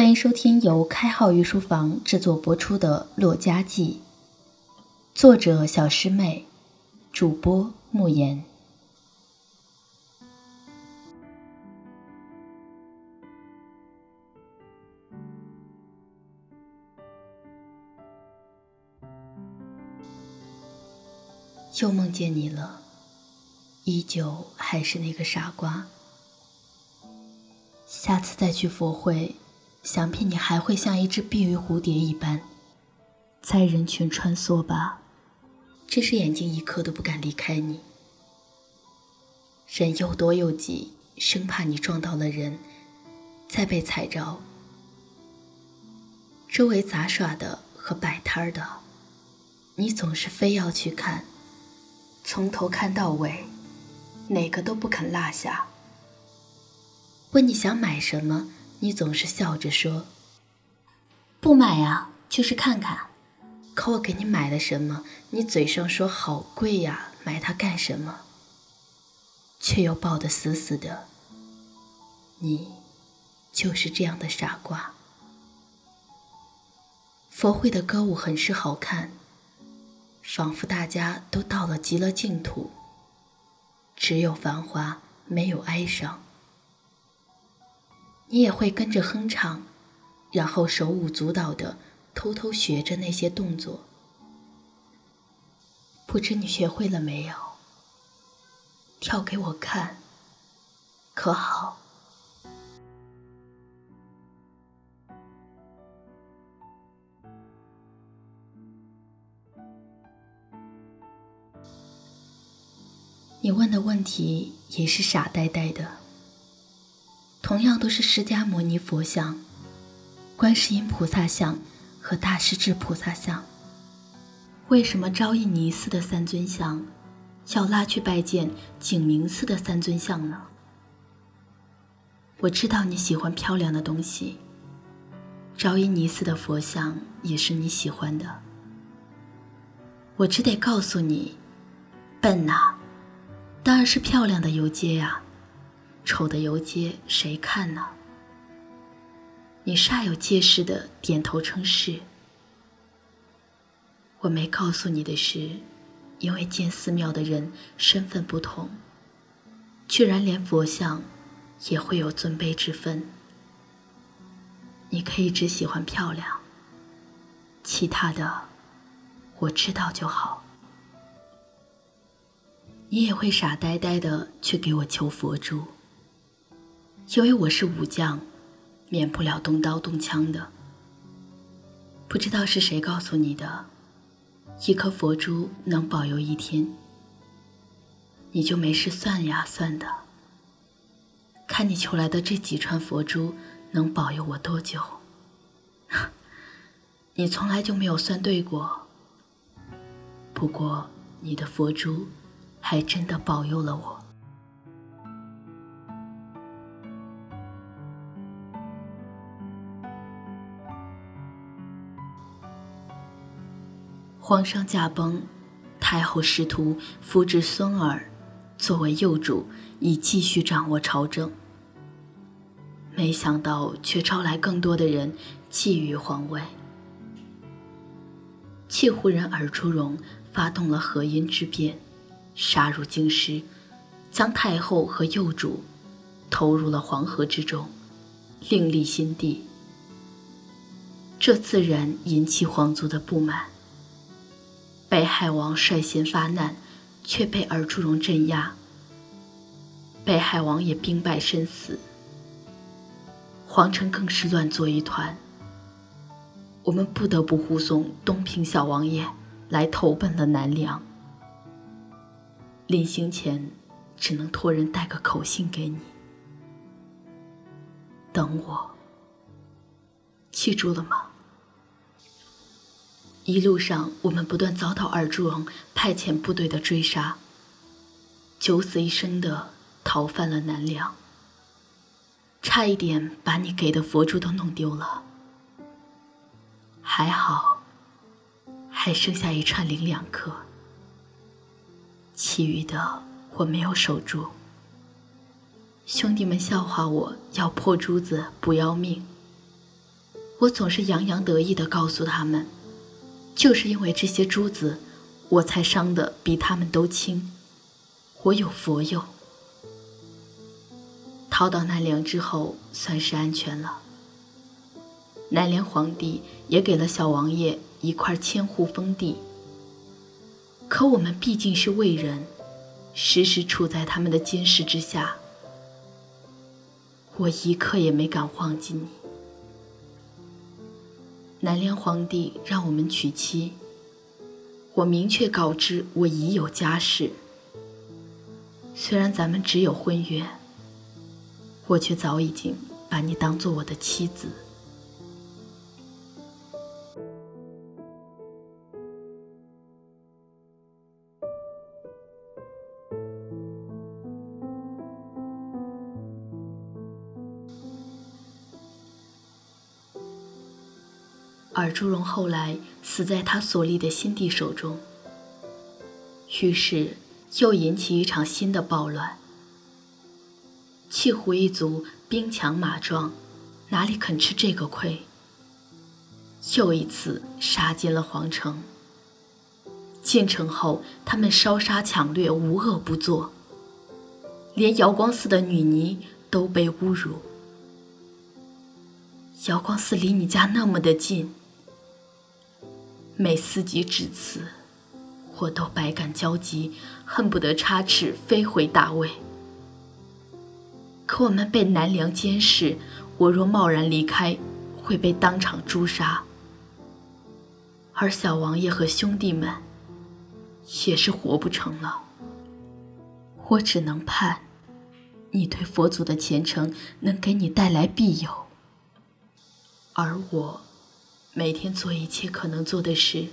欢迎收听由开号御书房制作播出的《洛家记》，作者小师妹，主播慕言。又梦见你了，依旧还是那个傻瓜。下次再去佛会。想必你还会像一只碧玉蝴蝶一般，在人群穿梭吧，只是眼睛一刻都不敢离开你。人又多又挤，生怕你撞到了人，再被踩着。周围杂耍的和摆摊的，你总是非要去看，从头看到尾，哪个都不肯落下。问你想买什么？你总是笑着说：“不买呀，就是看看。”可我给你买了什么？你嘴上说好贵呀，买它干什么？却又抱得死死的。你就是这样的傻瓜。佛会的歌舞很是好看，仿佛大家都到了极乐净土，只有繁华，没有哀伤。你也会跟着哼唱，然后手舞足蹈的偷偷学着那些动作。不知你学会了没有？跳给我看，可好？你问的问题也是傻呆呆的。同样都是释迦牟尼佛像、观世音菩萨像和大势至菩萨像，为什么昭义尼寺的三尊像要拉去拜见景明寺的三尊像呢？我知道你喜欢漂亮的东西，昭义尼寺的佛像也是你喜欢的。我只得告诉你，笨呐，当然是漂亮的游街呀。丑的游街谁看呢？你煞有介事的点头称是。我没告诉你的是，因为建寺庙的人身份不同，居然连佛像也会有尊卑之分。你可以只喜欢漂亮，其他的我知道就好。你也会傻呆呆的去给我求佛珠。因为我是武将，免不了动刀动枪的。不知道是谁告诉你的，一颗佛珠能保佑一天，你就没事算呀算的。看你求来的这几串佛珠能保佑我多久？你从来就没有算对过。不过你的佛珠还真的保佑了我。皇上驾崩，太后试图扶植孙儿作为幼主，以继续掌握朝政。没想到却招来更多的人觊觎皇位。契胡人尔朱荣发动了河阴之变，杀入京师，将太后和幼主投入了黄河之中，另立新帝。这自然引起皇族的不满。北海王率先发难，却被尔朱荣镇压。北海王也兵败身死，皇城更是乱作一团。我们不得不护送东平小王爷来投奔了南梁。临行前，只能托人带个口信给你，等我。记住了吗？一路上，我们不断遭到二柱派遣部队的追杀，九死一生的逃犯了南梁，差一点把你给的佛珠都弄丢了。还好，还剩下一串零两颗，其余的我没有守住。兄弟们笑话我要破珠子不要命，我总是洋洋得意地告诉他们，就是因为这些珠子，我才伤得比他们都轻。我有佛佑。逃到南梁之后，算是安全了。南梁皇帝也给了小王爷一块千户封地。可我们毕竟是魏人，时时处在他们的监视之下。我一刻也没敢忘记你。南梁皇帝让我们娶妻，我明确告知我已有家室。虽然咱们只有婚约，我却早已经把你当做我的妻子。而朱荣后来死在他所立的新帝手中，于是又引起一场新的暴乱。契胡一族兵强马壮，哪里肯吃这个亏？又一次杀进了皇城。进城后，他们烧杀抢掠，无恶不作，连瑶光寺的女尼都被侮辱。瑶光寺离你家那么的近。每思及至此，我都百感交集，恨不得插翅飞回大魏。可我们被南梁监视，我若贸然离开，会被当场诛杀。而小王爷和兄弟们，也是活不成了。我只能盼，你对佛祖的虔诚能给你带来庇佑，而我。每天做一切可能做的事，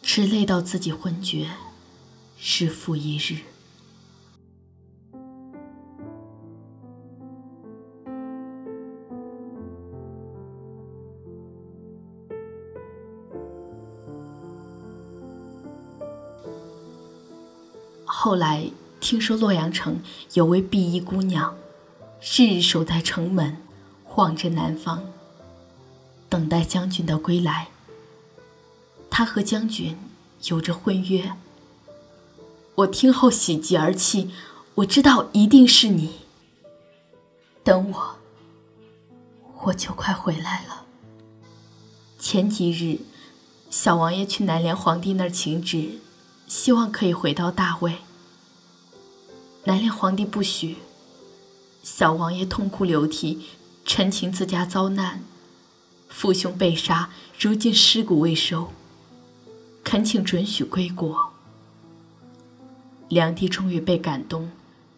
吃累到自己昏厥，日复一日。后来听说洛阳城有位碧衣姑娘，日日守在城门，望着南方。等待将军的归来。他和将军有着婚约。我听后喜极而泣，我知道一定是你。等我，我就快回来了。前几日，小王爷去南梁皇帝那儿请旨，希望可以回到大魏。南梁皇帝不许。小王爷痛哭流涕，陈情自家遭难。父兄被杀，如今尸骨未收，恳请准许归国。梁帝终于被感动，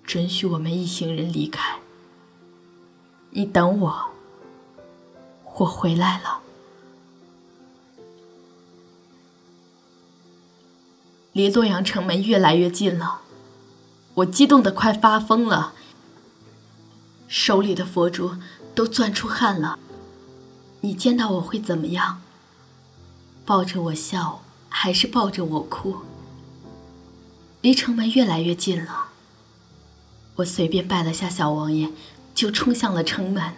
准许我们一行人离开。你等我，我回来了。离洛阳城门越来越近了，我激动的快发疯了，手里的佛珠都攥出汗了。你见到我会怎么样？抱着我笑，还是抱着我哭？离城门越来越近了，我随便拜了下小王爷，就冲向了城门。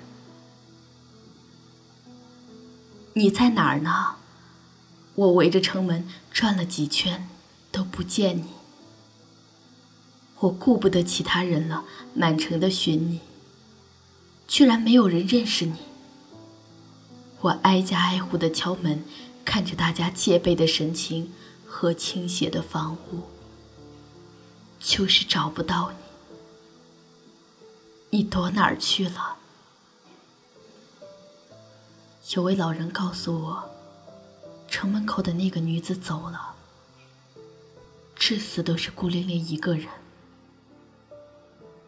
你在哪儿呢？我围着城门转了几圈，都不见你。我顾不得其他人了，满城的寻你，居然没有人认识你。我挨家挨户的敲门，看着大家戒备的神情和倾斜的房屋，就是找不到你。你躲哪儿去了？有位老人告诉我，城门口的那个女子走了，至死都是孤零零一个人。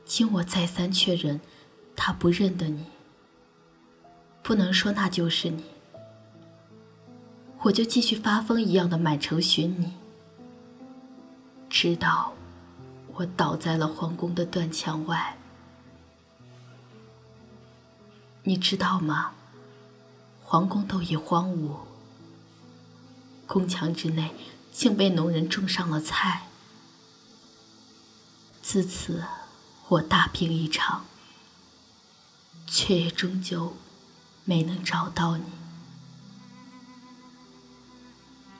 经我再三确认，她不认得你。不能说那就是你，我就继续发疯一样的满城寻你，直到我倒在了皇宫的断墙外。你知道吗？皇宫都已荒芜，宫墙之内竟被农人种上了菜。自此，我大病一场，却也终究。没能找到你。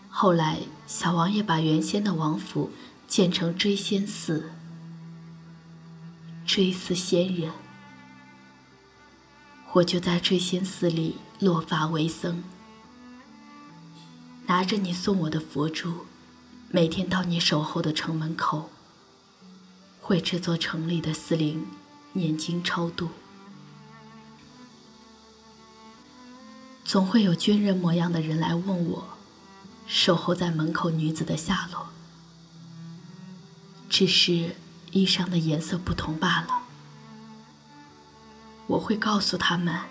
后来，小王爷把原先的王府建成追仙寺，追思仙人。我就在追仙寺里落发为僧，拿着你送我的佛珠，每天到你守候的城门口，为这座城里的寺灵念经超度。总会有军人模样的人来问我，守候在门口女子的下落，只是衣裳的颜色不同罢了。我会告诉他们，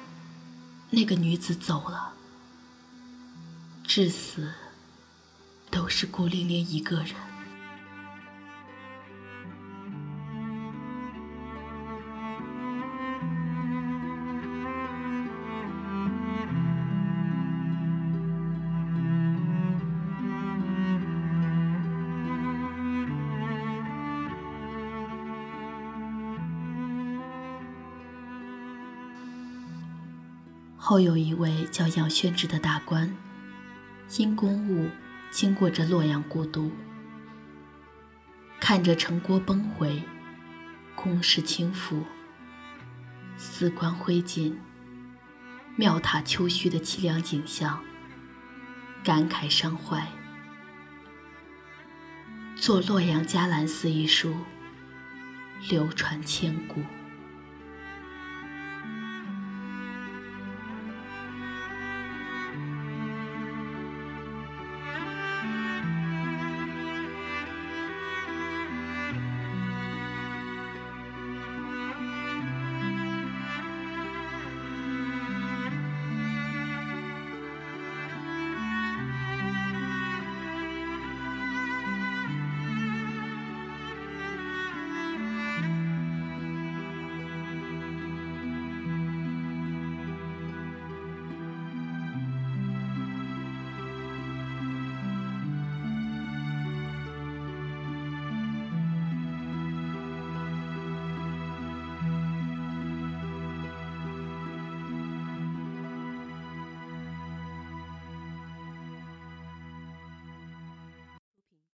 那个女子走了，至死都是孤零零一个人。后有一位叫杨宣之的大官，因公务经过这洛阳故都，看着城郭崩毁，宫室倾覆，寺官灰烬，庙塔丘墟的凄凉景象，感慨伤怀，作《洛阳伽蓝寺》一书，流传千古。